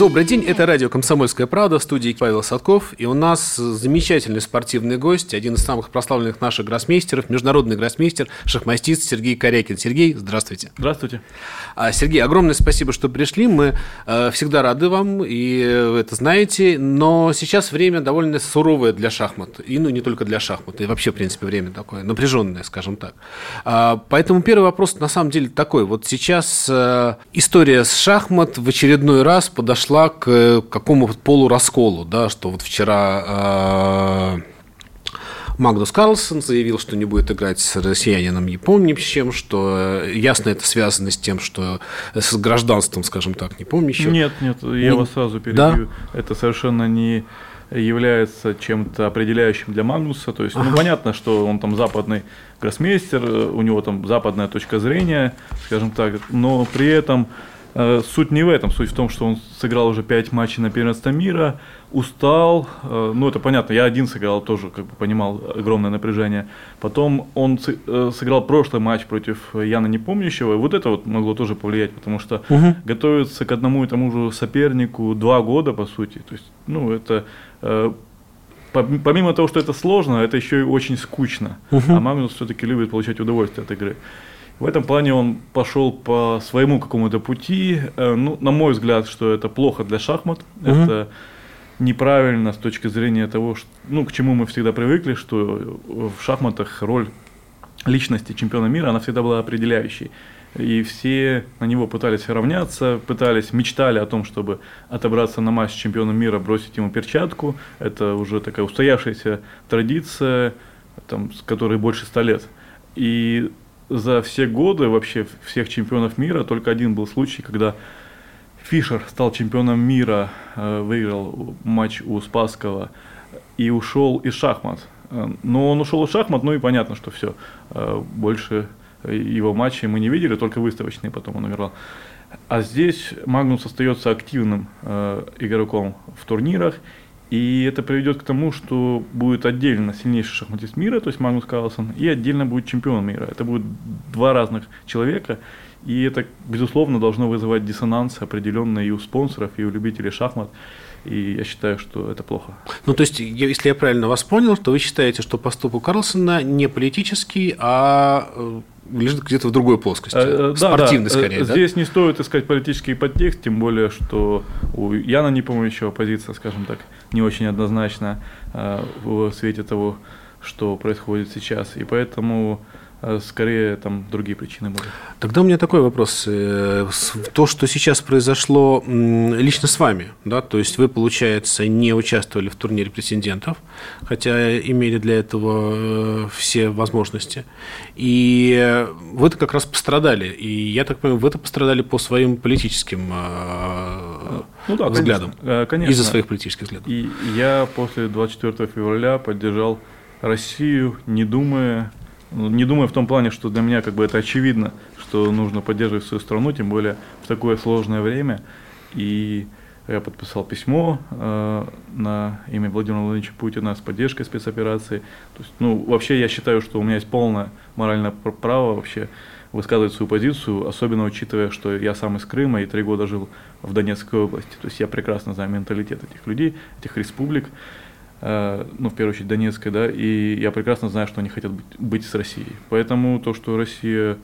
Добрый день, это радио «Комсомольская правда», в студии Павел Садков, и у нас замечательный спортивный гость, один из самых прославленных наших гроссмейстеров, международный гроссмейстер, шахматист Сергей Корякин. Сергей, здравствуйте. Здравствуйте. А, Сергей, огромное спасибо, что пришли, мы э, всегда рады вам, и вы это знаете, но сейчас время довольно суровое для шахмат, и ну не только для шахмат, и вообще, в принципе, время такое, напряженное, скажем так. А, поэтому первый вопрос на самом деле такой, вот сейчас э, история с шахмат в очередной раз подошла пришла к э, какому-то полурасколу, да, что вот вчера э, Магнус Карлсон заявил, что не будет играть с россиянином чем, что э, ясно это связано с тем, что с гражданством, скажем так, не помню еще. Нет, нет, я не... вас сразу перебью. Да? Это совершенно не является чем-то определяющим для Магнуса. То есть, ну, понятно, что он там западный гроссмейстер, у него там западная точка зрения, скажем так, но при этом суть не в этом, суть в том, что он сыграл уже 5 матчей на первенство мира, устал, э, ну это понятно, я один сыграл тоже, как бы понимал огромное напряжение. Потом он э, сыграл прошлый матч против Яна Непомнящего, и вот это вот могло тоже повлиять, потому что угу. готовиться к одному и тому же сопернику два года, по сути, то есть, ну это помимо того, что это сложно, это еще и очень скучно. Угу. А Магнус все-таки любит получать удовольствие от игры. В этом плане он пошел по своему какому-то пути. Э, ну, на мой взгляд, что это плохо для шахмат. Угу. Это неправильно с точки зрения того, что, ну, к чему мы всегда привыкли, что в шахматах роль личности чемпиона мира, она всегда была определяющей. И все на него пытались равняться, пытались, мечтали о том, чтобы отобраться на матч с чемпионом мира, бросить ему перчатку. Это уже такая устоявшаяся традиция, там, с которой больше ста лет. И за все годы вообще всех чемпионов мира только один был случай, когда Фишер стал чемпионом мира, э, выиграл матч у Спасского и ушел из шахмат. Э, но он ушел из шахмат, ну и понятно, что все. Э, больше его матчей мы не видели, только выставочные потом он играл. А здесь Магнус остается активным игроком в турнирах и это приведет к тому, что будет отдельно сильнейший шахматист мира, то есть Магнус Карлсон, и отдельно будет чемпион мира. Это будут два разных человека, и это, безусловно, должно вызывать диссонанс определенный и у спонсоров, и у любителей шахмат. И я считаю, что это плохо. Ну, то есть, если я правильно вас понял, то вы считаете, что поступок Карлсона не политический, а э, лежит где-то в другой плоскости. Э, Спортивный, да, скорее. Да? Здесь не стоит искать политический подтекст, тем более, что у Яна Непомнящего позиция, скажем так, не очень однозначна э, в свете того, что происходит сейчас. И поэтому скорее там другие причины были. Тогда у меня такой вопрос. Э, то, что сейчас произошло лично с вами, да, то есть вы, получается, не участвовали в турнире претендентов, хотя имели для этого э, все возможности, и вы-то как раз пострадали, и я так понимаю, вы-то пострадали по своим политическим э, ну, да, взглядам, конечно, из-за своих политических взглядов. И я после 24 февраля поддержал Россию, не думая не думаю в том плане, что для меня как бы это очевидно, что нужно поддерживать свою страну, тем более в такое сложное время. И я подписал письмо э, на имя Владимира Владимировича Путина с поддержкой спецоперации. То есть, ну, вообще я считаю, что у меня есть полное моральное право вообще высказывать свою позицию, особенно учитывая, что я сам из Крыма и три года жил в Донецкой области. То есть я прекрасно знаю менталитет этих людей, этих республик. Э, ну, в первую очередь, Донецкой, да, и я прекрасно знаю, что они хотят быть, быть с Россией. Поэтому то, что Россия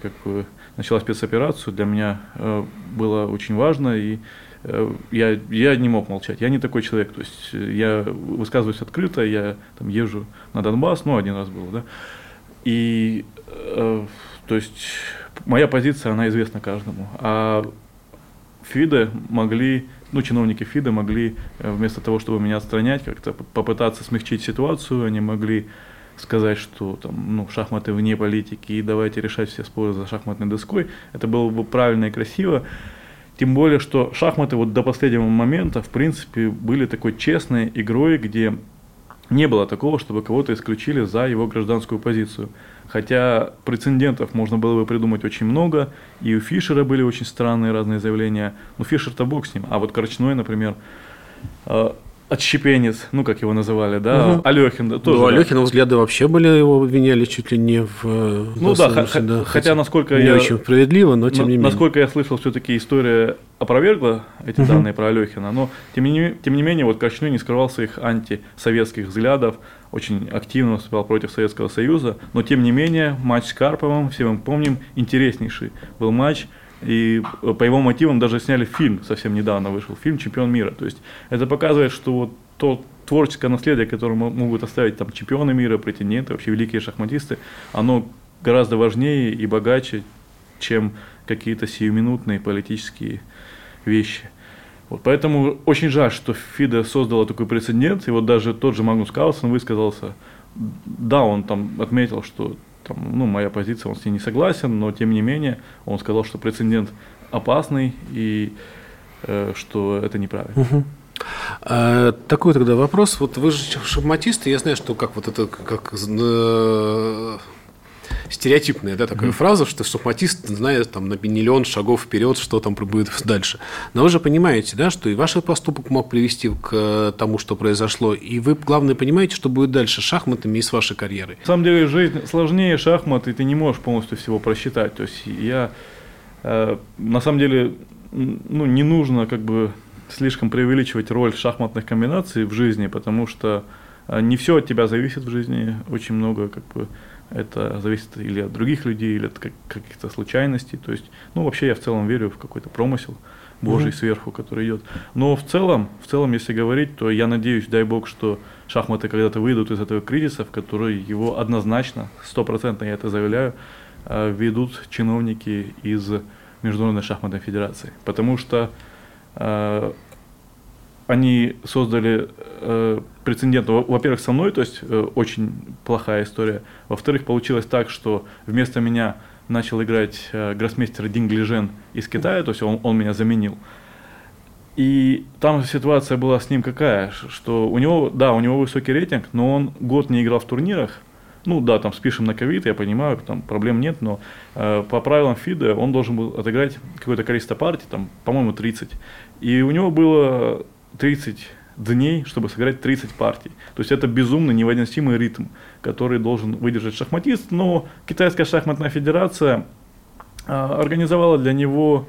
как бы начала спецоперацию, для меня э, было очень важно, и э, я, я не мог молчать. Я не такой человек, то есть я высказываюсь открыто, я там езжу на Донбасс, ну, один раз было, да, и, э, то есть, моя позиция, она известна каждому. А ФИДы могли ну, чиновники ФИДа могли э, вместо того, чтобы меня отстранять, как-то попытаться смягчить ситуацию, они могли сказать, что там, ну, шахматы вне политики, и давайте решать все споры за шахматной доской. Это было бы правильно и красиво. Тем более, что шахматы вот до последнего момента, в принципе, были такой честной игрой, где не было такого, чтобы кого-то исключили за его гражданскую позицию. Хотя прецедентов можно было бы придумать очень много, и у Фишера были очень странные разные заявления. Ну, Фишер-то бог с ним, а вот Корчной, например, э, отщепенец, ну, как его называли, да, угу. Алехин, да, тоже. Ну, Алехина да. взгляды вообще были, его обвиняли чуть ли не в... Э, ну да, х- да, хотя, хотя насколько не я... Не очень справедливо, но тем на, не менее. Насколько я слышал, все-таки история опровергла эти угу. данные про Алехина, но тем не, тем не менее, вот Корчной не скрывал своих антисоветских взглядов, очень активно выступал против Советского Союза, но тем не менее, матч с Карповым, все мы помним, интереснейший был матч, и по его мотивам даже сняли фильм, совсем недавно вышел фильм «Чемпион мира». То есть это показывает, что вот то творческое наследие, которое могут оставить там чемпионы мира, претенденты, вообще великие шахматисты, оно гораздо важнее и богаче, чем какие-то сиюминутные политические вещи. Вот, поэтому очень жаль, что ФИДа создала такой прецедент, и вот даже тот же Магнус Карлсон высказался, да, он там отметил, что там, ну, моя позиция, он с ней не согласен, но тем не менее он сказал, что прецедент опасный и э, что это неправильно. Угу. А, такой тогда вопрос. Вот вы же шахматисты, я знаю, что как вот это как э, стереотипная да, такая mm-hmm. фраза, что шахматист знает там на миллион шагов вперед, что там будет дальше. Но вы же понимаете, да, что и ваш поступок мог привести к э, тому, что произошло, и вы, главное, понимаете, что будет дальше с шахматами и с вашей карьерой. На самом деле жизнь сложнее шахмат, и ты не можешь полностью всего просчитать. То есть я, э, на самом деле, ну, не нужно как бы слишком преувеличивать роль шахматных комбинаций в жизни, потому что э, не все от тебя зависит в жизни, очень много как бы это зависит или от других людей, или от каких-то случайностей. То есть, ну, вообще я в целом верю в какой-то промысел Божий mm-hmm. сверху, который идет. Но в целом, в целом, если говорить, то я надеюсь, дай Бог, что шахматы когда-то выйдут из этого кризиса, в который его однозначно, стопроцентно я это заявляю, э, ведут чиновники из Международной шахматной федерации. Потому что э, они создали э, прецедент, во-первых, со мной, то есть э, очень плохая история. Во-вторых, получилось так, что вместо меня начал играть э, гроссмейстер Динг Лежен из Китая, то есть он, он меня заменил. И там ситуация была с ним какая, что у него, да, у него высокий рейтинг, но он год не играл в турнирах. Ну да, там спишем на ковид, я понимаю, там проблем нет, но э, по правилам ФИДа он должен был отыграть какое-то количество партий, там, по-моему, 30. И у него было 30 дней, чтобы сыграть 30 партий. То есть это безумно невыносимый ритм, который должен выдержать шахматист. Но Китайская шахматная федерация а, организовала для него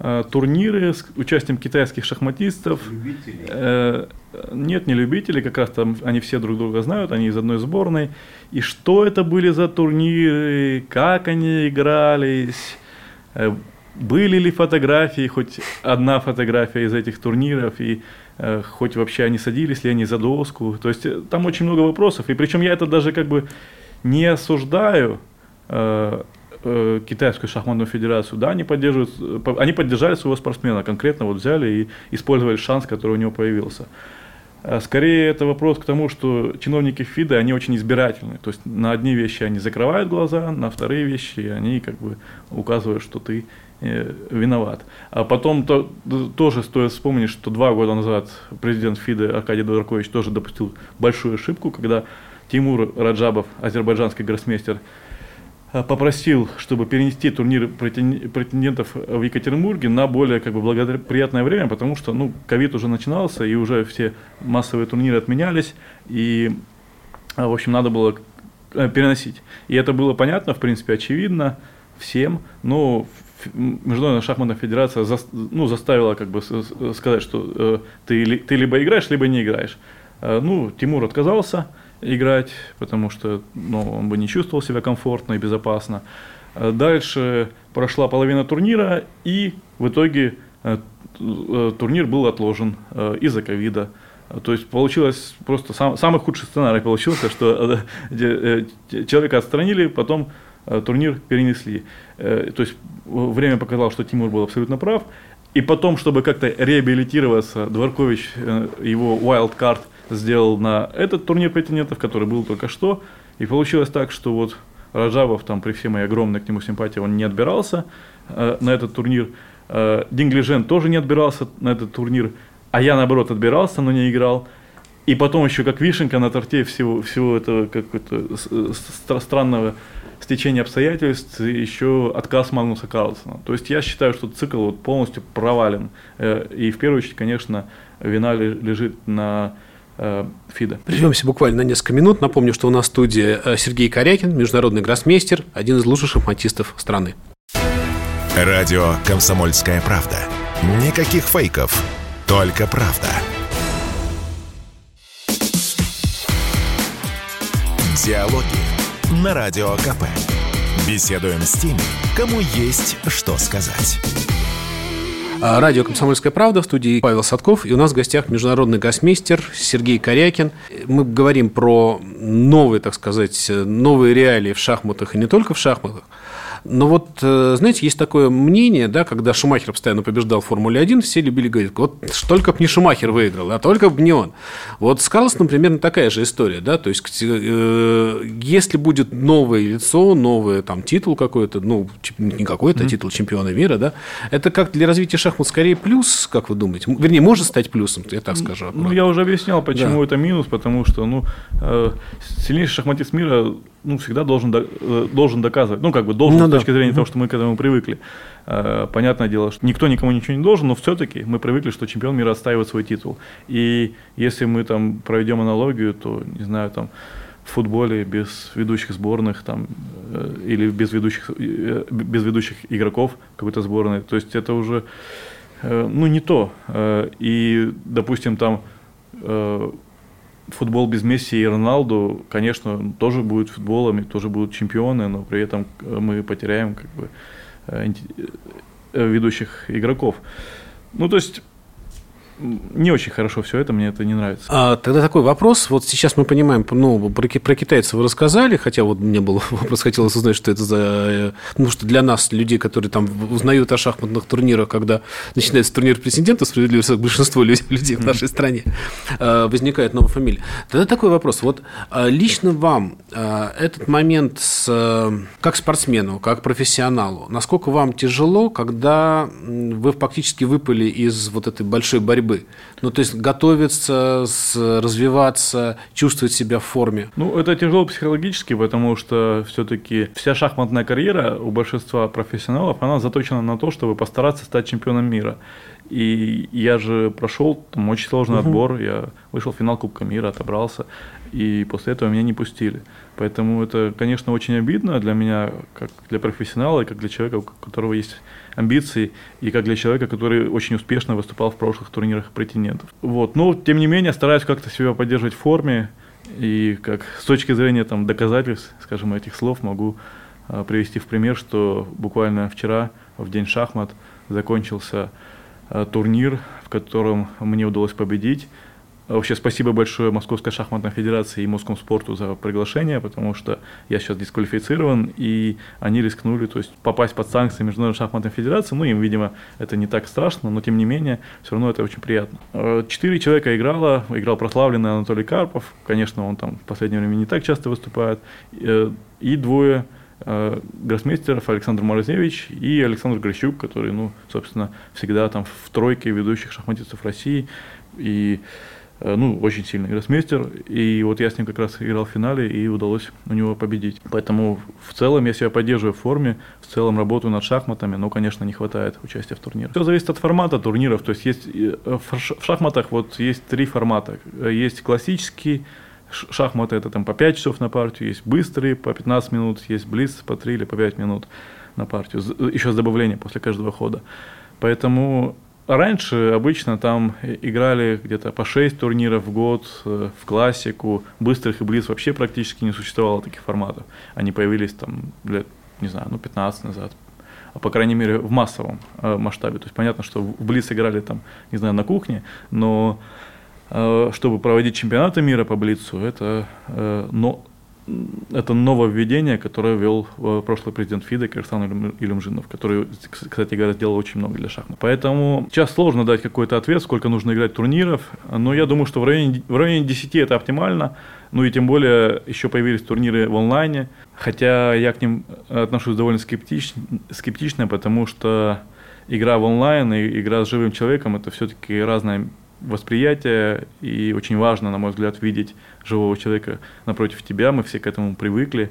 а, турниры с участием китайских шахматистов. Любители? Э, нет, не любители, как раз там они все друг друга знают, они из одной сборной. И что это были за турниры, как они игрались, э, были ли фотографии, хоть одна фотография из этих турниров, и э, хоть вообще они садились ли они за доску. То есть э, там очень много вопросов. И причем я это даже как бы не осуждаю э, э, китайскую шахматную федерацию. Да, они поддерживают, э, они поддержали своего спортсмена, конкретно вот взяли и использовали шанс, который у него появился. Э, скорее это вопрос к тому, что чиновники ФИДа, они очень избирательны. То есть на одни вещи они закрывают глаза, на вторые вещи они как бы указывают, что ты виноват. А потом то, тоже стоит вспомнить, что два года назад президент ФИДа Аркадий Дворкович тоже допустил большую ошибку, когда Тимур Раджабов, азербайджанский гроссмейстер, э, попросил, чтобы перенести турнир претендентов в Екатеринбурге на более как бы, благоприятное время, потому что ну, ковид уже начинался, и уже все массовые турниры отменялись, и, э, в общем, надо было переносить. И это было понятно, в принципе, очевидно всем, но Международная шахматная федерация за, ну, заставила как бы сказать, что э, ты, ты либо играешь, либо не играешь. Э, ну, Тимур отказался играть, потому что ну, он бы не чувствовал себя комфортно и безопасно. Э, дальше прошла половина турнира, и в итоге э, э, турнир был отложен э, из-за ковида. То есть получилось просто сам, самый худший сценарий получился, что э, э, человека отстранили, потом Э, турнир перенесли. Э, то есть время показало, что Тимур был абсолютно прав. И потом, чтобы как-то реабилитироваться, Дворкович э, его wild card сделал на этот турнир претендентов, который был только что. И получилось так, что вот Раджабов, там, при всей моей огромной к нему симпатии, он не отбирался э, на этот турнир. Э, Динглижен тоже не отбирался на этот турнир. А я, наоборот, отбирался, но не играл. И потом еще как вишенка на торте всего, всего этого какого-то странного стечения обстоятельств, еще отказ Магнуса Карлсона. То есть я считаю, что цикл вот полностью провален. Э, и в первую очередь, конечно, вина лежит на э, ФИДа. Прервемся буквально на несколько минут. Напомню, что у нас в студии э, Сергей Корякин, международный гроссмейстер, один из лучших шахматистов страны. Радио «Комсомольская правда». Никаких фейков, только правда. Диалоги на Радио КП. Беседуем с теми, кому есть что сказать. А, радио «Комсомольская правда» в студии Павел Садков. И у нас в гостях международный гроссмейстер Сергей Корякин. Мы говорим про новые, так сказать, новые реалии в шахматах и не только в шахматах. Но вот, э, знаете, есть такое мнение, да, когда Шумахер постоянно побеждал в Формуле 1, все любили говорить, вот только бы не Шумахер выиграл, а только бы не он. Вот с Карлсоном примерно такая же история, да, то есть э, если будет новое лицо, новый там титул какой-то, ну, не какой-то, mm-hmm. титул чемпиона мира, да, это как для развития шахмат скорее плюс, как вы думаете? Вернее, может стать плюсом, я так скажу. Ну, я уже объяснял, почему да. это минус, потому что, ну, э, сильнейший шахматист мира ну, всегда должен, э, должен доказывать. Ну, как бы должен ну, с точки да. зрения того, что мы к этому привыкли. Э, понятное дело, что никто никому ничего не должен, но все-таки мы привыкли, что чемпион мира отстаивает свой титул. И если мы там проведем аналогию, то, не знаю, там, в футболе без ведущих сборных там, э, или без ведущих, без ведущих игроков какой-то сборной, то есть это уже ну, не то. И, допустим, там футбол без Месси и Роналду, конечно, тоже будет футболами, тоже будут чемпионы, но при этом э, мы потеряем как бы э, э, ведущих игроков. Ну, то есть не очень хорошо все это, мне это не нравится. А, тогда такой вопрос. Вот сейчас мы понимаем, ну, про, про китайцев вы рассказали, хотя вот мне был вопрос, хотелось узнать, что это за... Ну, что для нас, людей, которые там узнают о шахматных турнирах, когда начинается турнир президента, справедливо, большинство людей, в нашей стране, а, возникает новая фамилия. Тогда такой вопрос. Вот а, лично вам этот момент с, как спортсмену, как профессионалу, насколько вам тяжело, когда вы фактически выпали из вот этой большой борьбы борьбы. Ну, то есть готовиться, развиваться, чувствовать себя в форме. Ну, это тяжело психологически, потому что все-таки вся шахматная карьера у большинства профессионалов, она заточена на то, чтобы постараться стать чемпионом мира. И я же прошел там очень сложный угу. отбор, я вышел в финал Кубка мира, отобрался, и после этого меня не пустили. Поэтому это, конечно, очень обидно для меня, как для профессионала, и как для человека, у которого есть амбиции, и как для человека, который очень успешно выступал в прошлых турнирах претендентов. Вот. Но, тем не менее, стараюсь как-то себя поддерживать в форме, и как с точки зрения там, доказательств, скажем, этих слов могу э, привести в пример, что буквально вчера, в день шахмат, закончился э, турнир, в котором мне удалось победить. Вообще спасибо большое Московской шахматной федерации и Московскому спорту за приглашение, потому что я сейчас дисквалифицирован, и они рискнули то есть, попасть под санкции Международной шахматной федерации. Ну, им, видимо, это не так страшно, но тем не менее, все равно это очень приятно. Э, четыре человека играло, играл прославленный Анатолий Карпов, конечно, он там в последнее время не так часто выступает, э, и двое э, гроссмейстеров Александр Морозевич и Александр Грищук, который, ну, собственно, всегда там в тройке ведущих шахматистов России. И ну, очень сильный гроссмейстер, и вот я с ним как раз играл в финале, и удалось у него победить. Поэтому в целом я себя поддерживаю в форме, в целом работаю над шахматами, но, конечно, не хватает участия в турнире. Все зависит от формата турниров, то есть есть э, в шахматах вот есть три формата. Есть классический шахматы, это там по 5 часов на партию, есть быстрые по 15 минут, есть близ по 3 или по 5 минут на партию, еще с добавлением после каждого хода. Поэтому Раньше обычно там играли где-то по 6 турниров в год э, в классику. Быстрых и близ вообще практически не существовало таких форматов. Они появились там лет, не знаю, ну 15 назад. А по крайней мере в массовом э, масштабе. То есть понятно, что в близ играли там, не знаю, на кухне, но э, чтобы проводить чемпионаты мира по Блицу, это но, это нововведение, которое ввел э, прошлый президент ФИДа Кирсан Илюмжинов, который, кстати говоря, сделал очень много для шахмат. Поэтому сейчас сложно дать какой-то ответ, сколько нужно играть турниров, но я думаю, что в районе, в районе 10 это оптимально, ну и тем более еще появились турниры в онлайне, хотя я к ним отношусь довольно скептично, скептично потому что игра в онлайн и игра с живым человеком это все-таки разная восприятие, и очень важно, на мой взгляд, видеть живого человека напротив тебя. Мы все к этому привыкли.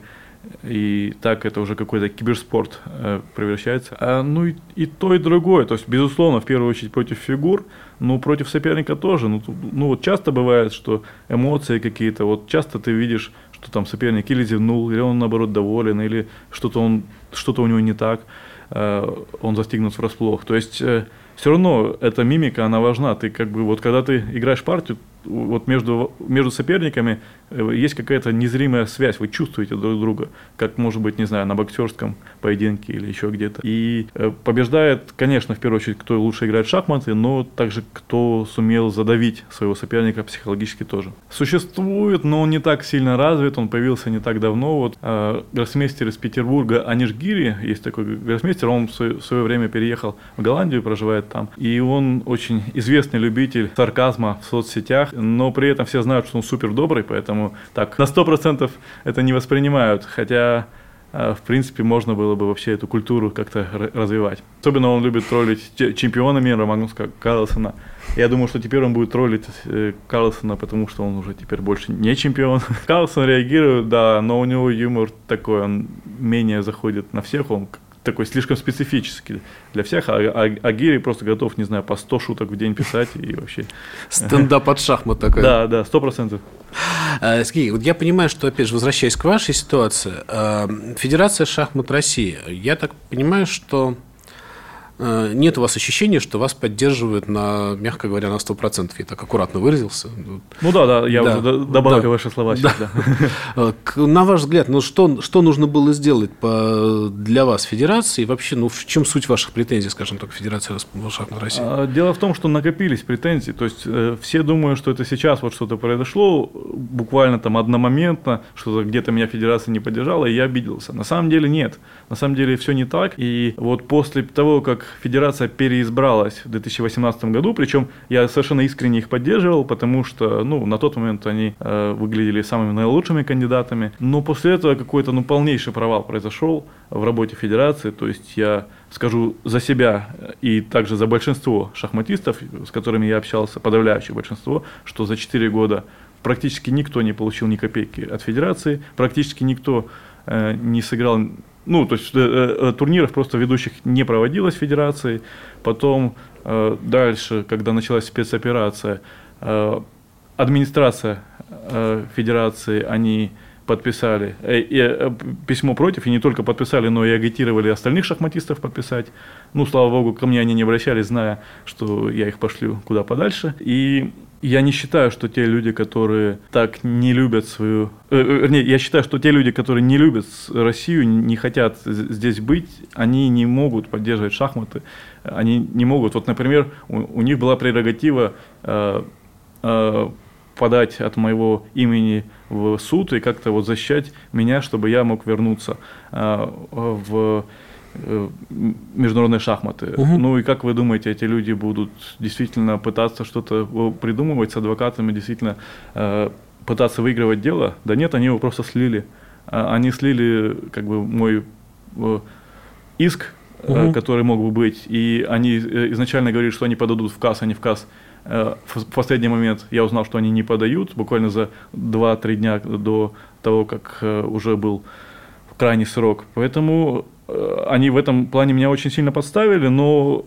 И так это уже какой-то киберспорт э, превращается. А, ну и, и то, и другое. То есть, безусловно, в первую очередь против фигур, но против соперника тоже. Ну, ну вот часто бывает, что эмоции какие-то, вот часто ты видишь, что там соперник или зевнул, или он наоборот доволен, или что-то он, что-то у него не так, э, он застигнут врасплох. То есть э, все равно эта мимика, она важна. Ты как бы вот когда ты играешь партию, вот между, между соперниками э, есть какая-то незримая связь, вы чувствуете друг друга, как может быть, не знаю, на боксерском поединке или еще где-то. И э, побеждает, конечно, в первую очередь, кто лучше играет в шахматы, но также кто сумел задавить своего соперника психологически тоже. Существует, но он не так сильно развит, он появился не так давно. Вот э, гроссмейстер из Петербурга Аниш есть такой гроссмейстер, он в свое, в свое время переехал в Голландию, проживает там, и он очень известный любитель сарказма в соцсетях, но при этом все знают, что он супер добрый, поэтому так на 100% это не воспринимают, хотя э, в принципе, можно было бы вообще эту культуру как-то развивать. Особенно он любит троллить чемпиона мира Магнуса Карлсона. Я думаю, что теперь он будет троллить э, Карлсона, потому что он уже теперь больше не чемпион. Карлсон реагирует, да, но у него юмор такой, он менее заходит на всех, он такой слишком специфический для всех, а, а, а Гири просто готов, не знаю, по 100 шуток в день писать и вообще... Стендап от шахмат такой. Да, да, сто процентов. А, Скажи, вот я понимаю, что, опять же, возвращаясь к вашей ситуации, а, Федерация шахмат России, я так понимаю, что нет у вас ощущения, что вас поддерживают на, мягко говоря, на 100%. Я так аккуратно выразился. Ну да, да, я да, уже добавил да, ваши слова сейчас. Да. Да. Э, на ваш взгляд, ну что, что нужно было сделать по, для вас, Федерации, и вообще, ну в чем суть ваших претензий, скажем так, Федерации шахмат России? А, дело в том, что накопились претензии, то есть э, все думают, что это сейчас вот что-то произошло, буквально там одномоментно, что где-то меня Федерация не поддержала, и я обиделся. На самом деле нет, на самом деле все не так, и вот после того, как федерация переизбралась в 2018 году, причем я совершенно искренне их поддерживал, потому что, ну, на тот момент они э, выглядели самыми наилучшими кандидатами, но после этого какой-то, ну, полнейший провал произошел в работе федерации, то есть я скажу за себя и также за большинство шахматистов, с которыми я общался, подавляющее большинство, что за 4 года практически никто не получил ни копейки от федерации, практически никто э, не сыграл ну, то есть э, э, турниров просто ведущих не проводилось федерацией. Потом э, дальше, когда началась спецоперация, э, администрация э, федерации, они подписали э, э, письмо против, и не только подписали, но и агитировали остальных шахматистов подписать. Ну, слава богу, ко мне они не обращались, зная, что я их пошлю куда подальше. И я не считаю, что те люди, которые так не любят свою... Э, э, вернее, я считаю, что те люди, которые не любят Россию, не хотят здесь быть, они не могут поддерживать шахматы. Они не могут. Вот, например, у, у них была прерогатива э, э, подать от моего имени в суд и как-то вот защищать меня, чтобы я мог вернуться э, в Э, международные шахматы. Угу. Ну и как вы думаете, эти люди будут действительно пытаться что-то э, придумывать с адвокатами, действительно э, пытаться выигрывать дело? Да нет, они его просто слили. А, они слили как бы мой э, иск, угу. который мог бы быть, и они изначально говорили, что они подадут в КАС, а не в КАС. В последний момент я узнал, что они не подают, буквально за 2-3 дня до того, как уже был крайний срок. Поэтому Э, они в этом плане меня очень сильно подставили, но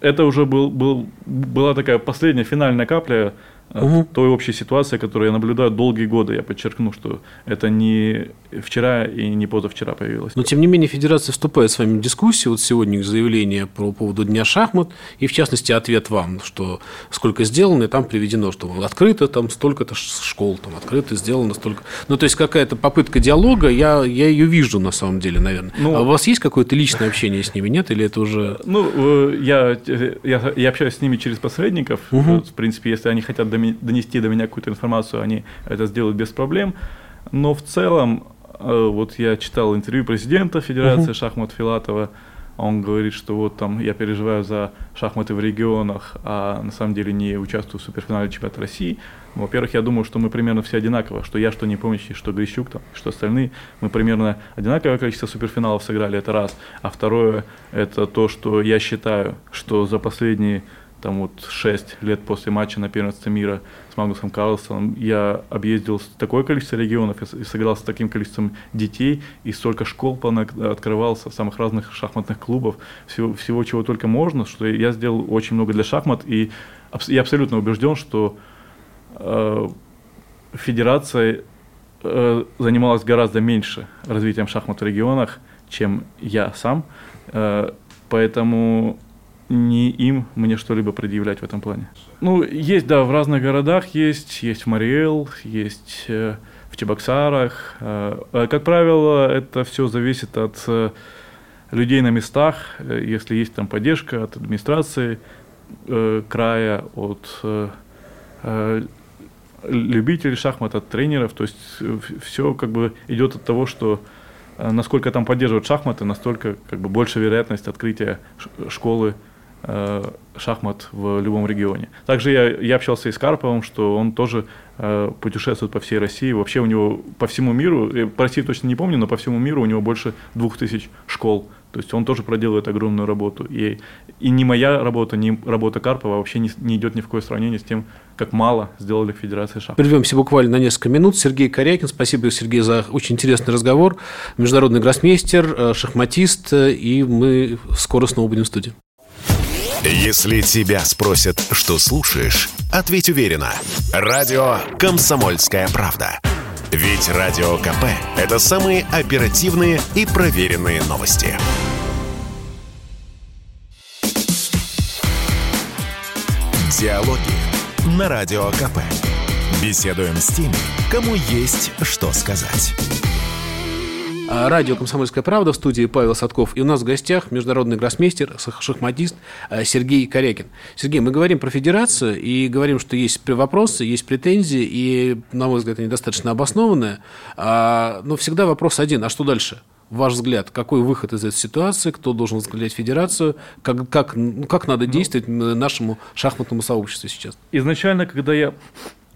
это уже был, был, была такая последняя финальная капля угу. той общей ситуации, которую я наблюдаю долгие годы. Я подчеркну, что это не вчера и не позавчера появилось. Но, тем не менее, Федерация вступает с вами в дискуссию. Вот сегодня заявление по поводу Дня шахмат, и, в частности, ответ вам, что сколько сделано, и там приведено, что открыто там столько-то школ, там открыто сделано столько. Ну, то есть, какая-то попытка диалога, я, я ее вижу, на самом деле, наверное. Ну, а у вас есть какое-то личное общение с ними, нет? Или это уже... Ну, э, я, я, я общаюсь с ними через посредников. Угу. В принципе, если они хотят донести до меня какую-то информацию, они это сделают без проблем. Но в целом, э, вот я читал интервью президента Федерации uh-huh. шахмат Филатова, он говорит, что вот там я переживаю за шахматы в регионах, а на самом деле не участвую в суперфинале чемпионата России. Ну, во-первых, я думаю, что мы примерно все одинаково, что я, что не помощи, что Грищук, там, что остальные. Мы примерно одинаковое количество суперфиналов сыграли, это раз. А второе, это то, что я считаю, что за последние там вот 6 лет после матча на первенстве мира с Магнусом Карлсоном я объездил такое количество регионов и сыграл с таким количеством детей, и столько школ открывался, самых разных шахматных клубов, всего, всего чего только можно, что я сделал очень много для шахмат, и я абсолютно убежден, что э, федерация э, занималась гораздо меньше развитием шахмат в регионах, чем я сам, э, поэтому не им мне что-либо предъявлять в этом плане. Ну, есть, да, в разных городах есть, есть в Мариэл, есть э, в Чебоксарах. Э, э, как правило, это все зависит от э, людей на местах, э, если есть там поддержка от администрации э, края, от э, э, любителей шахмат, от тренеров, то есть э, все как бы идет от того, что э, насколько там поддерживают шахматы, настолько как бы больше вероятность открытия школы шахмат в любом регионе. Также я, я общался и с Карповым, что он тоже э, путешествует по всей России. Вообще у него по всему миру, по России точно не помню, но по всему миру у него больше двух тысяч школ. То есть он тоже проделывает огромную работу. И, и ни моя работа, ни работа Карпова вообще не, не идет ни в какое сравнение с тем, как мало сделали в Федерации шахмат. Прервемся буквально на несколько минут. Сергей Корякин, спасибо, Сергей, за очень интересный разговор. Международный гроссмейстер, э, шахматист, э, и мы скоро снова будем в студии. Если тебя спросят, что слушаешь, ответь уверенно. Радио «Комсомольская правда». Ведь Радио КП – это самые оперативные и проверенные новости. Диалоги на Радио КП. Беседуем с теми, кому есть что сказать. А, радио «Комсомольская правда» в студии Павел Садков. И у нас в гостях международный гроссмейстер, шахматист а, Сергей Корякин. Сергей, мы говорим про федерацию и говорим, что есть вопросы, есть претензии, и, на мой взгляд, они достаточно обоснованные. А, но всегда вопрос один, а что дальше? Ваш взгляд, какой выход из этой ситуации, кто должен возглавлять федерацию, как, как, ну, как надо ну, действовать нашему шахматному сообществу сейчас? Изначально, когда я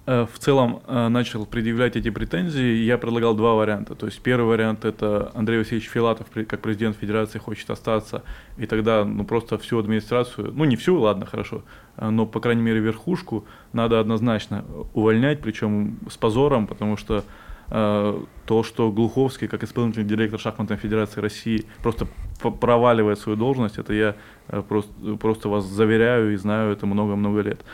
в целом э, начал предъявлять эти претензии, я предлагал два варианта. То есть первый вариант это Андрей Васильевич Филатов, как президент Федерации, хочет остаться, и тогда ну, просто всю администрацию, ну не всю, ладно, хорошо, э, но, по крайней мере, верхушку надо однозначно увольнять, причем с позором, потому что то, что Глуховский, как исполнительный директор Шахматной Федерации России, просто проваливает свою должность, это я просто, просто вас заверяю и знаю это много-много лет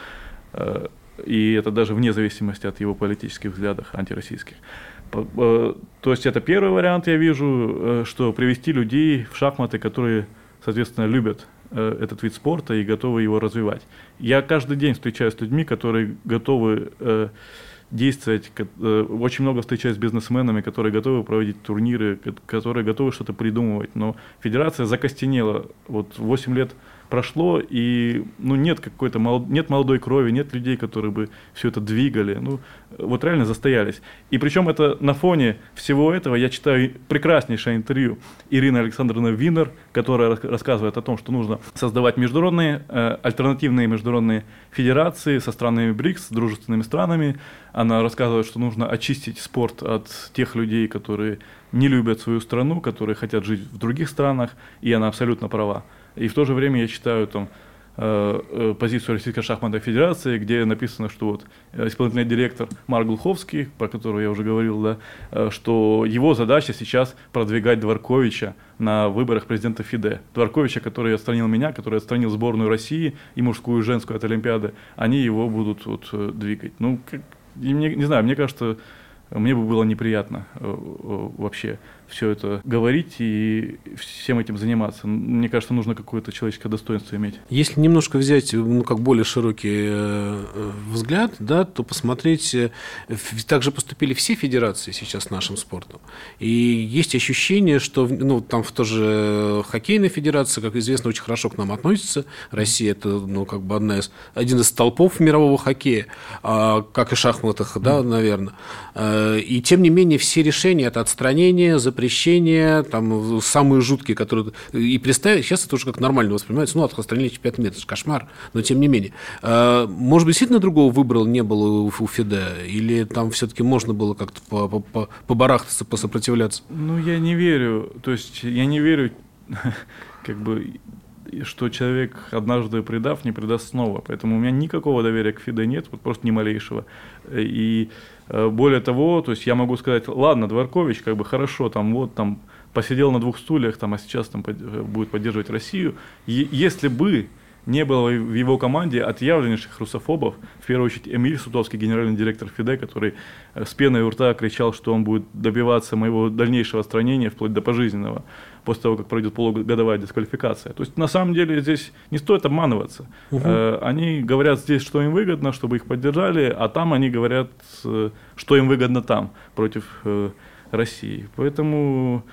и это даже вне зависимости от его политических взглядов антироссийских. Э, то есть это первый вариант, я вижу, э, что привести людей в шахматы, которые, соответственно, любят э, этот вид спорта и готовы его развивать. Я каждый день встречаюсь с людьми, которые готовы действовать. Очень много встречаюсь с бизнесменами, которые готовы проводить турниры, которые готовы что-то придумывать. Но федерация закостенела. Вот 8 лет прошло, и ну, нет какой-то мол... нет молодой крови, нет людей, которые бы все это двигали. Ну, вот реально застоялись. И причем это на фоне всего этого я читаю прекраснейшее интервью Ирины Александровны Винер, которая рассказывает о том, что нужно создавать международные, э, альтернативные международные федерации со странами БРИКС, с дружественными странами. Она рассказывает, что нужно очистить спорт от тех людей, которые не любят свою страну, которые хотят жить в других странах, и она абсолютно права. И в то же время я читаю там э, э, позицию Российской шахматной федерации, где написано, что вот э, исполнительный директор Марк Глуховский, про которого я уже говорил, да, что его задача сейчас продвигать Дворковича на выборах президента ФИДЕ. Дворковича, который отстранил меня, который отстранил сборную России и мужскую и женскую от Олимпиады, они его будут вот, двигать. Ну, как, не, не знаю, мне кажется, мне бы было неприятно вообще все это говорить и всем этим заниматься. Мне кажется, нужно какое-то человеческое достоинство иметь. Если немножко взять, ну, как более широкий э, взгляд, да, то посмотреть, э, также поступили все федерации сейчас с нашим спортом. И есть ощущение, что, ну, там в тоже хоккейная федерация, как известно, очень хорошо к нам относится. Россия это, ну, как бы одна из, один из столпов мирового хоккея, а, как и шахматах, да, наверное. Э, и тем не менее все решения это отстранение, запрещения, там самые жуткие, которые... И представить, сейчас это уже как нормально воспринимается, ну, отстранили чемпионат мира, это же кошмар, но тем не менее. А, может быть, действительно другого выбора не было у ФИДЕ, или там все-таки можно было как-то побарахтаться, посопротивляться? Ну, я не верю, то есть я не верю, как бы что человек, однажды предав, не предаст снова. Поэтому у меня никакого доверия к ФИДе нет, вот просто ни малейшего. И более того, то есть я могу сказать, ладно, Дворкович, как бы хорошо, там вот там посидел на двух стульях, там, а сейчас там будет поддерживать Россию. И если бы не было в его команде отъявленнейших русофобов, в первую очередь Эмиль Сутовский, генеральный директор ФИДЕ, который э, с пеной у рта кричал, что он будет добиваться моего дальнейшего отстранения вплоть до пожизненного, после того, как пройдет полугодовая дисквалификация. То есть на самом деле здесь не стоит обманываться. Угу. Они говорят здесь, что им выгодно, чтобы их поддержали, а там они говорят, э, что им выгодно там, против России. Поэтому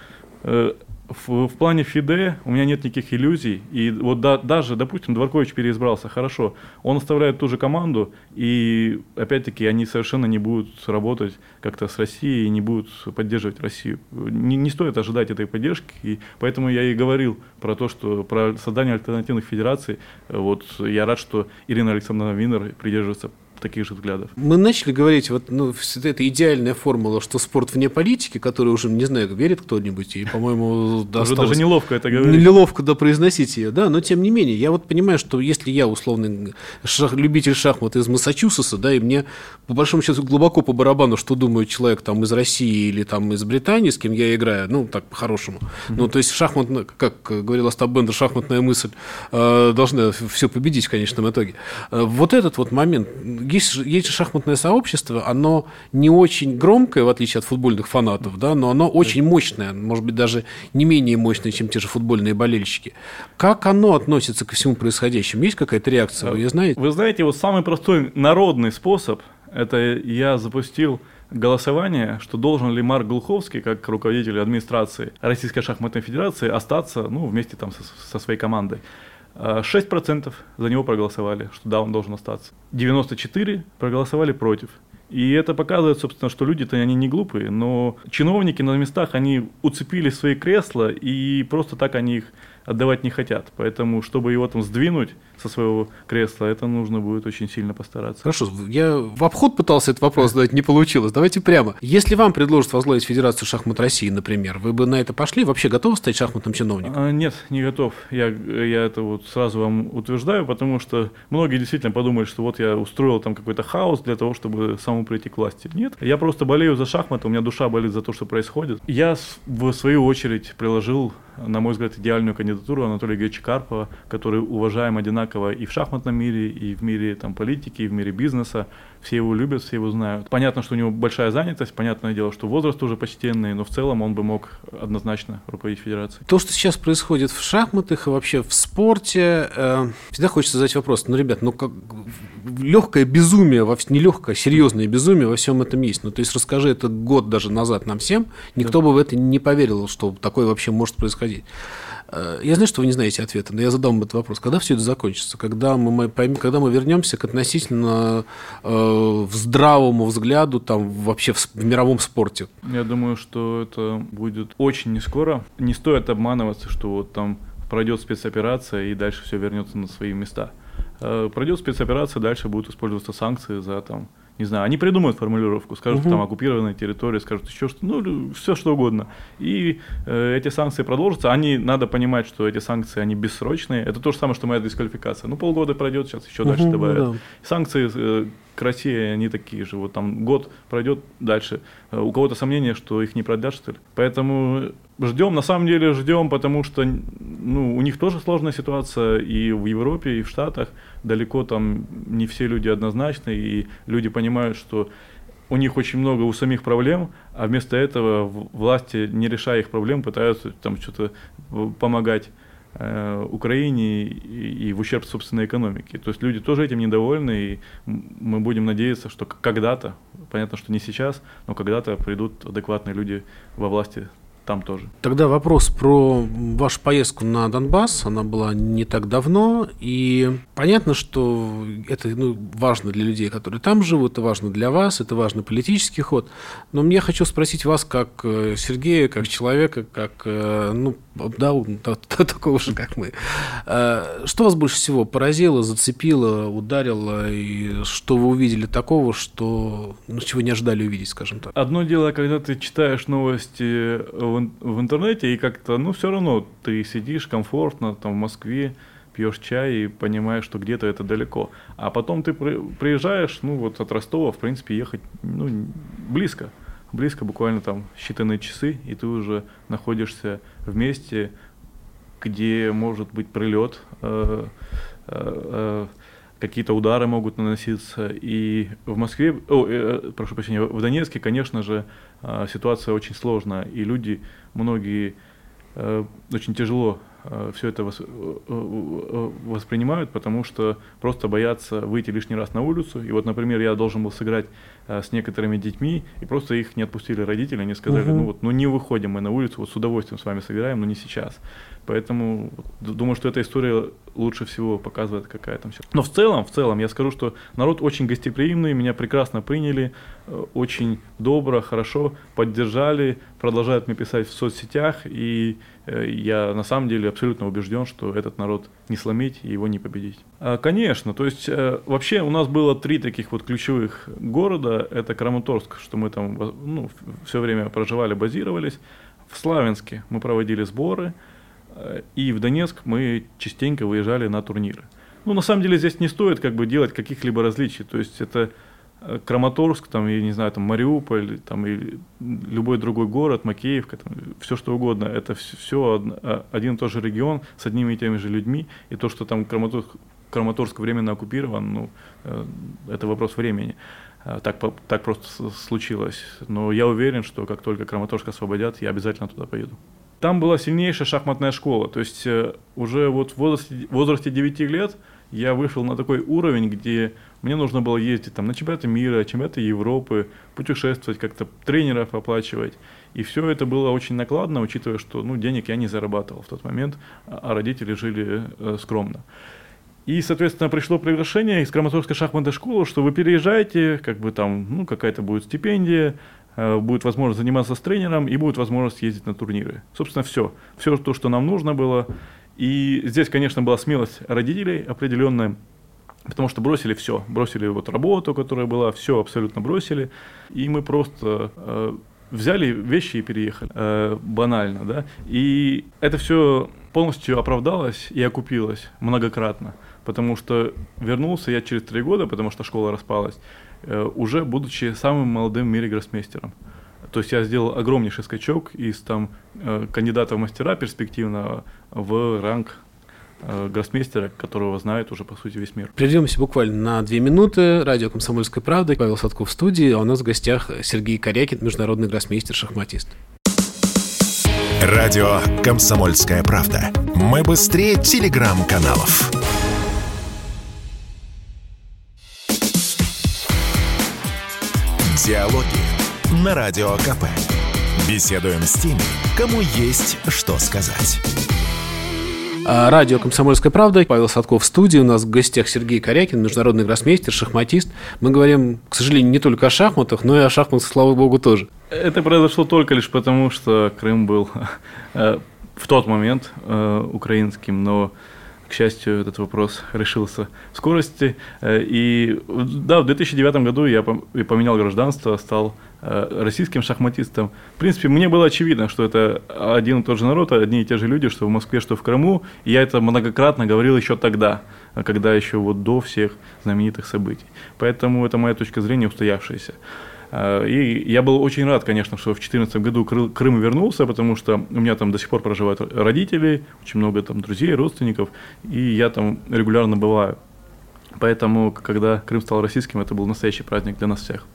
в, в плане ФИДЕ у меня нет никаких иллюзий. И вот да, даже, допустим, Дворкович переизбрался, хорошо, он оставляет ту же команду, и опять-таки они совершенно не будут работать как-то с Россией и не будут поддерживать Россию. Не, не стоит ожидать этой поддержки, и поэтому я и говорил про то, что про создание альтернативных федераций. Вот я рад, что Ирина Александровна Винер придерживается таких же взглядов. Мы начали говорить, вот ну, это идеальная формула, что спорт вне политики, который уже, не знаю, верит кто-нибудь, и, по-моему, да, Уже даже неловко это говорить. Неловко да произносить ее, да, но тем не менее, я вот понимаю, что если я условный шах, любитель шахмат из Массачусетса, да, и мне по большому счету глубоко по барабану, что думает человек там из России или там из Британии, с кем я играю, ну, так, по-хорошему. Mm-hmm. Ну, то есть шахмат, как говорил Остап Бендер, шахматная мысль э, должна все победить в конечном итоге. Э, вот этот вот момент, есть, есть шахматное сообщество, оно не очень громкое, в отличие от футбольных фанатов, да, но оно очень мощное, может быть, даже не менее мощное, чем те же футбольные болельщики. Как оно относится ко всему происходящему? Есть какая-то реакция, вы знаете? Вы знаете, вот самый простой народный способ, это я запустил голосование, что должен ли Марк Глуховский, как руководитель администрации Российской шахматной федерации, остаться ну, вместе там со, со своей командой. 6% за него проголосовали, что да, он должен остаться. 94% проголосовали против. И это показывает, собственно, что люди-то они не глупые, но чиновники на местах, они уцепили свои кресла, и просто так они их отдавать не хотят. Поэтому, чтобы его там сдвинуть со своего кресла, это нужно будет очень сильно постараться. Хорошо, я в обход пытался этот вопрос задать, не получилось. Давайте прямо. Если вам предложат возглавить Федерацию шахмат России, например, вы бы на это пошли? Вообще готовы стать шахматным чиновником? А, нет, не готов. Я, я это вот сразу вам утверждаю, потому что многие действительно подумают, что вот я устроил там какой-то хаос для того, чтобы самому прийти к власти. Нет, я просто болею за шахматы, у меня душа болит за то, что происходит. Я в свою очередь приложил, на мой взгляд, идеальную кандидатуру Анатолия Георгиевича Карпова, который уважаем одинаково и в шахматном мире, и в мире там, политики, и в мире бизнеса все его любят, все его знают. Понятно, что у него большая занятость, понятное дело, что возраст уже почтенный, но в целом он бы мог однозначно руководить федерацией. То, что сейчас происходит в шахматах и вообще в спорте, э, всегда хочется задать вопрос, ну, ребят, ну, как легкое безумие, во, не легкое, серьезное безумие во всем этом есть. Ну, то есть расскажи это год даже назад нам всем, никто да. бы в это не поверил, что такое вообще может происходить. Э, я знаю, что вы не знаете ответа, но я задам этот вопрос. Когда все это закончится? Когда мы, поймем, когда мы вернемся к относительно э, здравому взгляду там, вообще в, в мировом спорте? Я думаю, что это будет очень не скоро. Не стоит обманываться, что вот там пройдет спецоперация и дальше все вернется на свои места. Э, пройдет спецоперация, дальше будут использоваться санкции за там не знаю, они придумают формулировку, скажут, угу. там оккупированная территория, скажут еще что, ну, все что угодно. И э, эти санкции продолжатся. Они, надо понимать, что эти санкции, они бессрочные. Это то же самое, что моя дисквалификация. Ну, полгода пройдет, сейчас еще угу, дальше добавят. Ну, да. Санкции э, к России, они такие же. Вот там год пройдет дальше. Э, у кого-то сомнение, что их не продлят, что ли. Поэтому ждем, на самом деле ждем, потому что ну, у них тоже сложная ситуация и в Европе, и в Штатах. Далеко там не все люди однозначны, и люди понимают, что у них очень много у самих проблем, а вместо этого власти, не решая их проблем, пытаются там что-то помогать э, Украине и, и в ущерб собственной экономике. То есть люди тоже этим недовольны, и мы будем надеяться, что когда-то, понятно, что не сейчас, но когда-то придут адекватные люди во власти там тоже. Тогда вопрос про вашу поездку на Донбасс. Она была не так давно, и понятно, что это ну, важно для людей, которые там живут, это важно для вас, это важный политический ход. Но мне хочу спросить вас, как э, Сергея, как человека, как, э, ну, да, такого же, как мы. Э, что вас больше всего поразило, зацепило, ударило, и что вы увидели такого, что, ну, чего не ожидали увидеть, скажем так? Одно дело, когда ты читаешь новости в в, интернете, и как-то, ну, все равно ты сидишь комфортно там в Москве, пьешь чай и понимаешь, что где-то это далеко. А потом ты приезжаешь, ну, вот от Ростова, в принципе, ехать, ну, близко. Близко, буквально там считанные часы, и ты уже находишься в месте, где может быть прилет, э, э, э, какие-то удары могут наноситься. И в Москве, о, э, прошу прощения, в Донецке, конечно же, э, ситуация очень сложная, и люди, многие, э, очень тяжело э, все это вос, э, э, воспринимают, потому что просто боятся выйти лишний раз на улицу. И вот, например, я должен был сыграть э, с некоторыми детьми, и просто их не отпустили родители, они сказали, угу. ну вот, ну не выходим мы на улицу, вот с удовольствием с вами сыграем, но не сейчас. Поэтому думаю, что эта история лучше всего показывает, какая там все. Но в целом, в целом, я скажу, что народ очень гостеприимный, меня прекрасно приняли, э, очень добро, хорошо поддержали, продолжают мне писать в соцсетях, и э, я на самом деле абсолютно убежден, что этот народ не сломить и его не победить. А, конечно, то есть э, вообще у нас было три таких вот ключевых города. Это Краматорск, что мы там ну, все время проживали, базировались. В Славянске мы проводили сборы – и в Донецк мы частенько выезжали на турниры. Ну, на самом деле здесь не стоит как бы делать каких-либо различий. То есть это э, Краматорск, там, я не знаю, там Мариуполь, там, или любой другой город, Макеевка, там, все что угодно. Это все а, один и тот же регион с одними и теми же людьми. И то, что там Краматорск, Краматорск временно оккупирован, ну, э, это вопрос времени. Э, так, так просто случилось. Но я уверен, что как только Краматорск освободят, я обязательно туда поеду там была сильнейшая шахматная школа. То есть э, уже вот в возрасте, в возрасте 9 лет я вышел на такой уровень, где мне нужно было ездить там, на чемпионаты мира, чемпионаты Европы, путешествовать, как-то тренеров оплачивать. И все это было очень накладно, учитывая, что ну, денег я не зарабатывал в тот момент, а родители жили э, скромно. И, соответственно, пришло приглашение из Краматорской шахматной школы, что вы переезжаете, как бы там, ну, какая-то будет стипендия, Э, будет возможность заниматься с тренером и будет возможность ездить на турниры. Собственно, все. Все то, что нам нужно было. И здесь, конечно, была смелость родителей определенная, потому что бросили все. Бросили вот работу, которая была, все абсолютно бросили. И мы просто э, взяли вещи и переехали. Э, банально, да. И это все полностью оправдалось и окупилось многократно. Потому что вернулся я через три года, потому что школа распалась. Э, уже будучи самым молодым в мире гроссмейстером. То есть я сделал огромнейший скачок из там э, кандидата в мастера перспективного в ранг гроссмейстера, которого знает уже, по сути, весь мир. Прервемся буквально на две минуты. Радио «Комсомольская правда». Павел Садков в студии, а у нас в гостях Сергей Корякин, международный гроссмейстер-шахматист. Радио «Комсомольская правда». Мы быстрее телеграм-каналов. Диалоги на Радио КП. Беседуем с теми, кому есть что сказать. А, радио «Комсомольская правда». Павел Садков в студии. У нас в гостях Сергей Корякин, международный гроссмейстер, шахматист. Мы говорим, к сожалению, не только о шахматах, но и о шахматах, слава богу, тоже. Это произошло только лишь потому, что Крым был э, в тот момент э, украинским, но к счастью, этот вопрос решился в скорости. Э, и да, в 2009 году я поменял гражданство, стал э, российским шахматистом. В принципе, мне было очевидно, что это один и тот же народ, одни и те же люди, что в Москве, что в Крыму. И я это многократно говорил еще тогда, когда еще вот до всех знаменитых событий. Поэтому это моя точка зрения устоявшаяся. А, и я был очень рад, конечно, что в 2014 году Крым вернулся, потому что у меня там до сих пор проживают родители, очень много там друзей, родственников, и я там регулярно бываю. Поэтому, когда Крым стал российским, это был настоящий праздник для нас всех.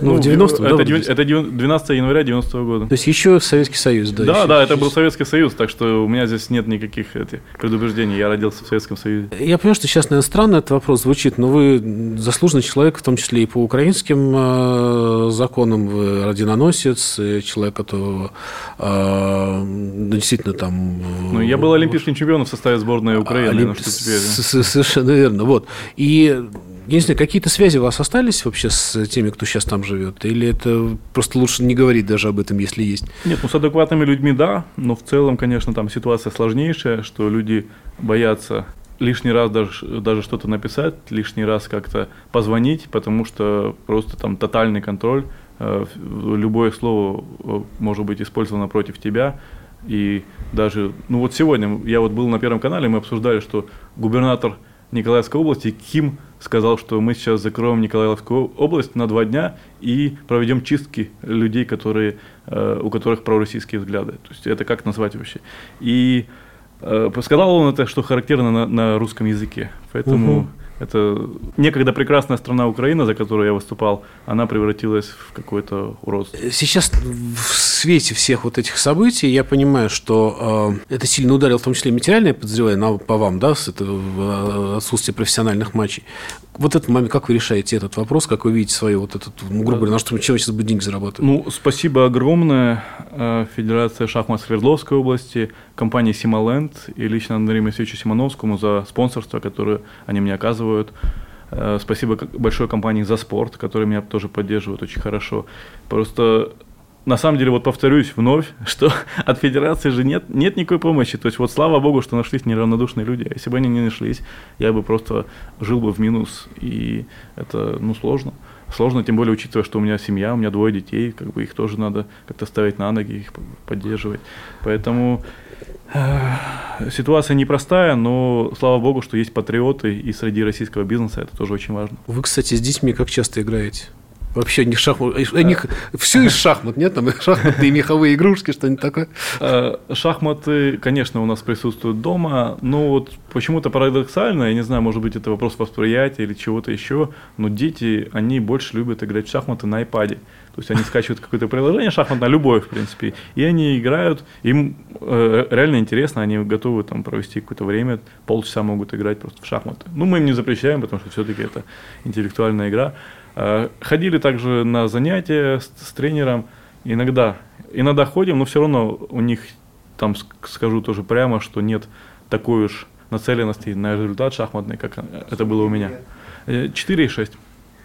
Ну, в 90-м, это, да, это 12 января 90 -го года. То есть еще Советский Союз, да? Да, еще, да, это был Советский Союз, так что у меня здесь нет никаких этих предубеждений, я родился в Советском Союзе. Я понимаю, что сейчас, наверное, странно этот вопрос звучит, но вы заслуженный человек, в том числе и по украинским э, законам, вы родиноносец, человек, которого э, действительно там... Э, ну, я был олимпийским чемпионом в составе сборной Украины, Олимп... что теперь... Совершенно верно, вот. И если какие-то связи у вас остались вообще с теми, кто сейчас там живет? Или это просто лучше не говорить даже об этом, если есть? Нет, ну с адекватными людьми да, но в целом, конечно, там ситуация сложнейшая, что люди боятся лишний раз даже, даже что-то написать, лишний раз как-то позвонить, потому что просто там тотальный контроль э, любое слово э, может быть использовано против тебя. И даже, ну вот сегодня я вот был на Первом канале, мы обсуждали, что губернатор Николаевской области Ким сказал, что мы сейчас закроем Николаевскую область на два дня и проведем чистки людей, которые, э, у которых пророссийские взгляды. То есть это как назвать вообще? И э, сказал он это, что характерно на, на русском языке. Поэтому угу. Это некогда прекрасная страна Украина, за которую я выступал, она превратилась в какой-то уродство. Сейчас в свете всех вот этих событий я понимаю, что э, это сильно ударило, в том числе материальное, подозреваю, по вам, да, с этого э, отсутствие профессиональных матчей. Вот этот момент, как вы решаете этот вопрос, как вы видите свою вот этот, ну, грубо говоря, на что чем сейчас будет деньги зарабатывать? Ну, спасибо огромное э, Федерация шахмат Свердловской области, компании Сималенд и лично Андрею Моисеевичу Симоновскому за спонсорство, которое они мне оказывают. Э, спасибо большой компании «За спорт», которая меня тоже поддерживает очень хорошо. Просто на самом деле, вот повторюсь вновь, что от федерации же нет, нет никакой помощи. То есть вот слава богу, что нашлись неравнодушные люди. А если бы они не нашлись, я бы просто жил бы в минус. И это, ну, сложно. Сложно, тем более учитывая, что у меня семья, у меня двое детей, как бы их тоже надо как-то ставить на ноги, их поддерживать. Поэтому э, ситуация непростая, но слава богу, что есть патриоты и среди российского бизнеса это тоже очень важно. Вы, кстати, с детьми как часто играете? Вообще не шахмат. У них все из шахмат, нет? Там шахматы и меховые игрушки, что-нибудь такое. Э, шахматы, конечно, у нас присутствуют дома, но вот почему-то парадоксально, я не знаю, может быть, это вопрос восприятия или чего-то еще, но дети, они больше любят играть в шахматы на iPad. То есть они скачивают какое-то приложение шахматное, любое, в принципе, и они играют, им э, реально интересно, они готовы там провести какое-то время, полчаса могут играть просто в шахматы. Ну, мы им не запрещаем, потому что все-таки это интеллектуальная игра. Э, ходили также на занятия с, с тренером. Иногда, иногда ходим, но все равно у них, там скажу тоже прямо, что нет такой уж нацеленности на результат шахматный, как это было у меня. 4,6.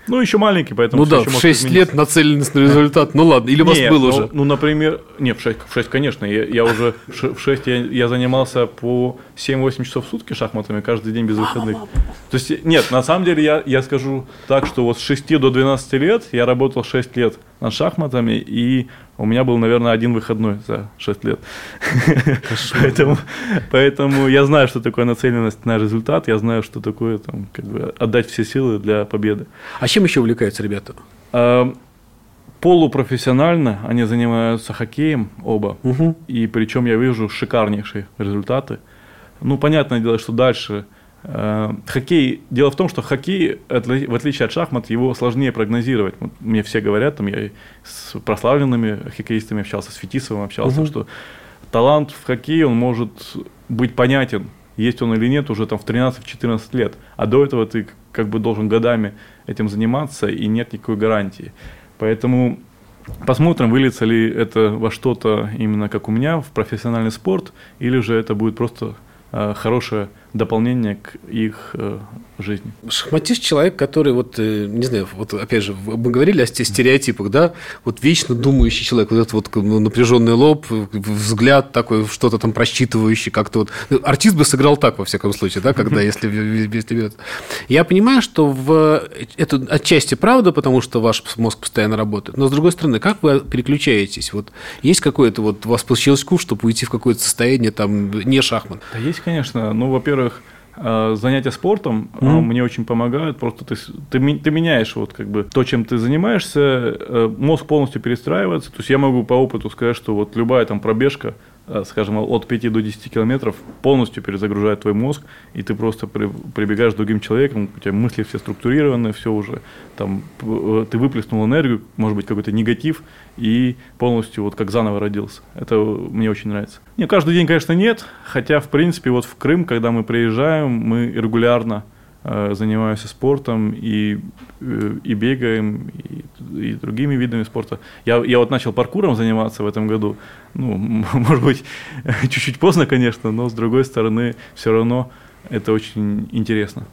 Ну, еще маленький, поэтому... Ну да, в 6 лет нацеленность на результат. Ну ладно, или у вас был ну, уже? Ну, например, нет, в 6, в 6 конечно. Я, я уже в 6 я, я занимался по 7-8 часов в сутки шахматами каждый день без выходных. То есть, нет, на самом деле я, я скажу так, что вот с 6 до 12 лет я работал 6 лет над шахматами, и у меня был, наверное, один выходной за 6 лет. поэтому, поэтому я знаю, что такое нацеленность на результат, я знаю, что такое там, как бы, отдать все силы для победы. А чем еще увлекаются ребята? А, полупрофессионально они занимаются хоккеем оба, угу. и причем я вижу шикарнейшие результаты. Ну, понятное дело, что дальше хоккей, дело в том, что хоккей, в отличие от шахмат, его сложнее прогнозировать. Мне все говорят, там я с прославленными хоккеистами общался, с Фетисовым общался, угу. что талант в хоккее, он может быть понятен, есть он или нет, уже там в 13-14 лет. А до этого ты как бы должен годами этим заниматься, и нет никакой гарантии. Поэтому посмотрим, выльется ли это во что-то именно как у меня, в профессиональный спорт, или же это будет просто э, хорошее дополнение к их э, жизни. Шахматист человек, который вот, э, не знаю, вот опять же, мы говорили о стереотипах, да, вот вечно думающий человек, вот этот вот напряженный лоб, взгляд такой, что-то там просчитывающий, как-то вот. Ну, артист бы сыграл так, во всяком случае, да, когда, если, если Я понимаю, что в это отчасти правда, потому что ваш мозг постоянно работает, но с другой стороны, как вы переключаетесь? Вот есть какое-то вот у вас по щелчку, чтобы уйти в какое-то состояние там не шахмат? Да есть, конечно. Ну, во-первых, во-первых, э, занятия спортом mm-hmm. мне очень помогают. Просто ты, ты, ты меняешь вот как бы то, чем ты занимаешься, э, мозг полностью перестраивается. То есть я могу по опыту сказать, что вот любая там пробежка, скажем, от 5 до 10 километров полностью перезагружает твой мозг, и ты просто при, прибегаешь к другим человеком, у тебя мысли все структурированы, все уже, там, э, ты выплеснул энергию, может быть, какой-то негатив, и полностью вот как заново родился. Это мне очень нравится. Не, каждый день, конечно, нет, хотя, в принципе, вот в Крым, когда мы приезжаем, мы регулярно Э, занимаюсь спортом и, э, и бегаем, и, и другими видами спорта. Я, я вот начал паркуром заниматься в этом году. Ну, может быть, чуть-чуть поздно, конечно, но с другой стороны, все равно это очень интересно.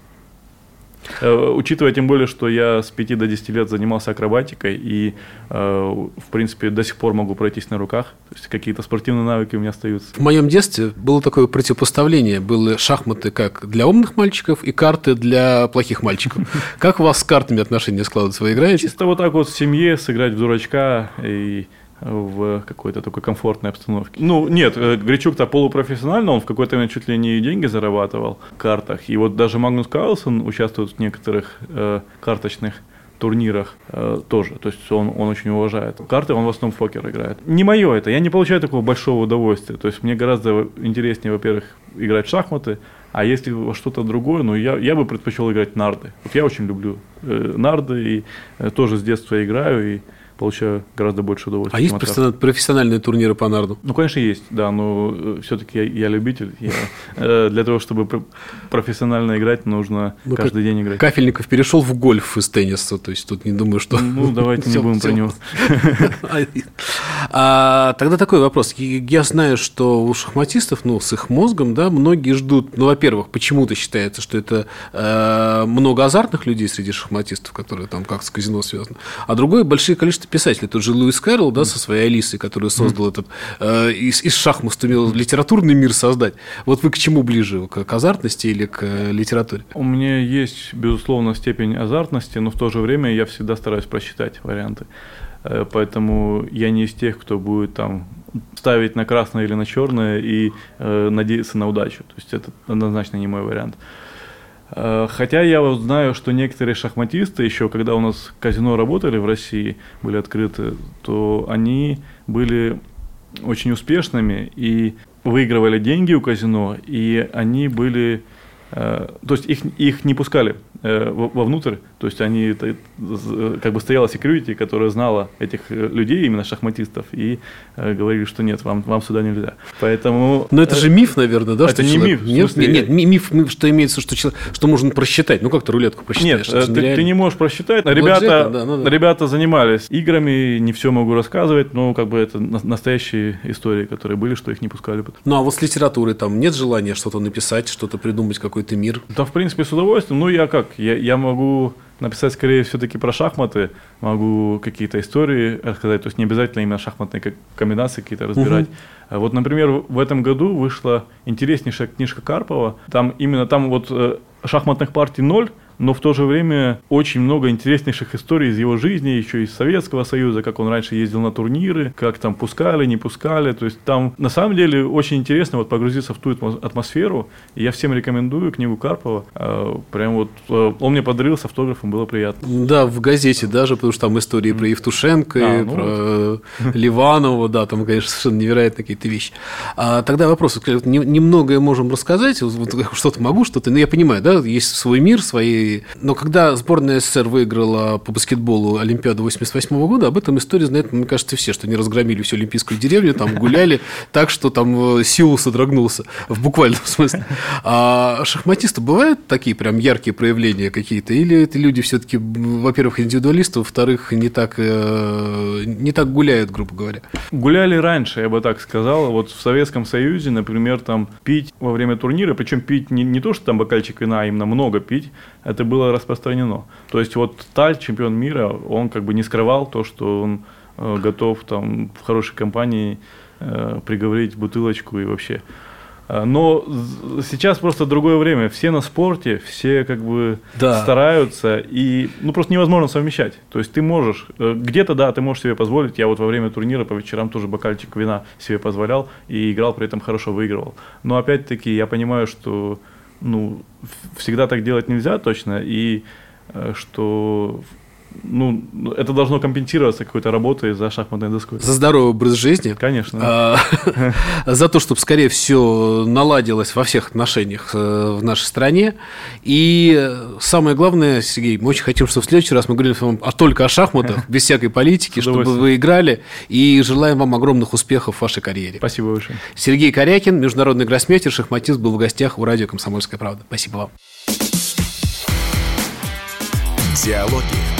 Э, учитывая тем более, что я с 5 до 10 лет занимался акробатикой и, э, в принципе, до сих пор могу пройтись на руках. То есть какие-то спортивные навыки у меня остаются. В моем детстве было такое противопоставление. Были шахматы как для умных мальчиков и карты для плохих мальчиков. Как у вас с картами отношения складываются? Вы играете? Чисто вот так вот в семье сыграть в дурачка и в какой-то такой комфортной обстановке. Ну, нет, э, Гречук-то полупрофессионально, он в какой-то момент чуть ли не деньги зарабатывал в картах. И вот даже Магнус Карлсон участвует в некоторых э, карточных турнирах э, тоже. То есть он, он очень уважает. Карты он в основном в покер играет. Не мое это, я не получаю такого большого удовольствия. То есть мне гораздо интереснее, во-первых, играть в шахматы, а если во что-то другое, ну я, я бы предпочел играть нарды. Вот я очень люблю э, нарды и э, тоже с детства играю. И получаю гораздо больше удовольствия. А есть профессиональные, профессиональные турниры по нарду? Ну, конечно, есть, да, но э, все-таки я, я любитель. Я, э, для того, чтобы профессионально играть, нужно ну, каждый день играть. Кафельников перешел в гольф из тенниса, то есть тут не думаю, что... Ну, давайте не будем про него. А, тогда такой вопрос. Я знаю, что у шахматистов, ну, с их мозгом, да, многие ждут, ну, во-первых, почему-то считается, что это э, много азартных людей среди шахматистов, которые там как с казино связаны, а другое большое количество писателей. Тот же Луис Кэрролл, да, со своей Алисой, который создал этот, э, из, из шахмат сумел литературный мир создать. Вот вы к чему ближе? К, к азартности или к э, литературе? У меня есть, безусловно, степень азартности, но в то же время я всегда стараюсь просчитать варианты. Э, поэтому я не из тех, кто будет там ставить на красное или на черное и э, надеяться на удачу. То есть это однозначно не мой вариант. Хотя я вот знаю, что некоторые шахматисты, еще когда у нас казино работали в России, были открыты, то они были очень успешными и выигрывали деньги у казино, и они были Э, то есть их, их не пускали э, вовнутрь, то есть они как бы стояла секьюрити, которая знала этих э, людей, именно шахматистов, и говорили, что нет, вам, вам сюда нельзя. Поэтому... Но это же миф, наверное, да? Это не человек... миф. Нет, смысле... нет, миф, миф, что имеется, что, что можно просчитать. Ну, как ты рулетку просчитаешь? Нет, ты, ты не можешь просчитать. Ребята, да, ну, да. ребята занимались играми, не все могу рассказывать, но как бы это настоящие истории, которые были, что их не пускали. Ну, а вот с литературой там нет желания что-то написать, что-то придумать, какой какой-то мир? Да, в принципе, с удовольствием. Ну, я как? Я, я могу написать скорее все-таки про шахматы, могу какие-то истории рассказать, то есть не обязательно именно шахматные комбинации какие-то разбирать. Угу. Вот, например, в этом году вышла интереснейшая книжка Карпова. Там именно там вот э, шахматных партий ноль, но в то же время очень много интереснейших историй из его жизни, еще из Советского Союза, как он раньше ездил на турниры, как там пускали, не пускали. То есть там на самом деле очень интересно вот погрузиться в ту атмосферу. И я всем рекомендую книгу Карпова. А, прям вот э, он мне подарил с автографом, было приятно. Да, в газете даже, потому что там истории про Евтушенко, а, ну про вот. Ливанова, да, там, конечно, совершенно невероятные какие-то вещи. А тогда вопрос, немногое можем рассказать, что-то могу, что-то, ну я понимаю, да, есть свой мир, свои но когда сборная СССР выиграла по баскетболу Олимпиаду 88 года, об этом истории знают, мне кажется, все, что они разгромили всю Олимпийскую деревню, там гуляли так, что там э, Сеул содрогнулся, в буквальном смысле. А шахматисты бывают такие прям яркие проявления какие-то? Или это люди все-таки, во-первых, индивидуалисты, во-вторых, не так, э, не так гуляют, грубо говоря? Гуляли раньше, я бы так сказал. Вот в Советском Союзе, например, там пить во время турнира, причем пить не, не то, что там бокальчик вина, а именно много пить, это это было распространено. То есть вот Таль, чемпион мира, он как бы не скрывал то, что он э, готов там в хорошей компании э, приговорить бутылочку и вообще. Э, но сейчас просто другое время. Все на спорте, все как бы да. стараются, и ну просто невозможно совмещать. То есть ты можешь, э, где-то да, ты можешь себе позволить. Я вот во время турнира по вечерам тоже бокальчик вина себе позволял и играл, при этом хорошо выигрывал. Но опять-таки я понимаю, что ну, всегда так делать нельзя точно, и э, что ну, это должно компенсироваться какой-то работой за шахматной доской. За здоровый образ жизни. Конечно. А, за то, чтобы скорее все наладилось во всех отношениях э, в нашей стране. И самое главное, Сергей, мы очень хотим, чтобы в следующий раз мы говорили вам только о шахматах, без всякой политики, чтобы вы играли. И желаем вам огромных успехов в вашей карьере. Спасибо большое. Сергей Корякин, международный гроссмейстер, шахматист, был в гостях у радио «Комсомольская правда». Спасибо вам. Диалоги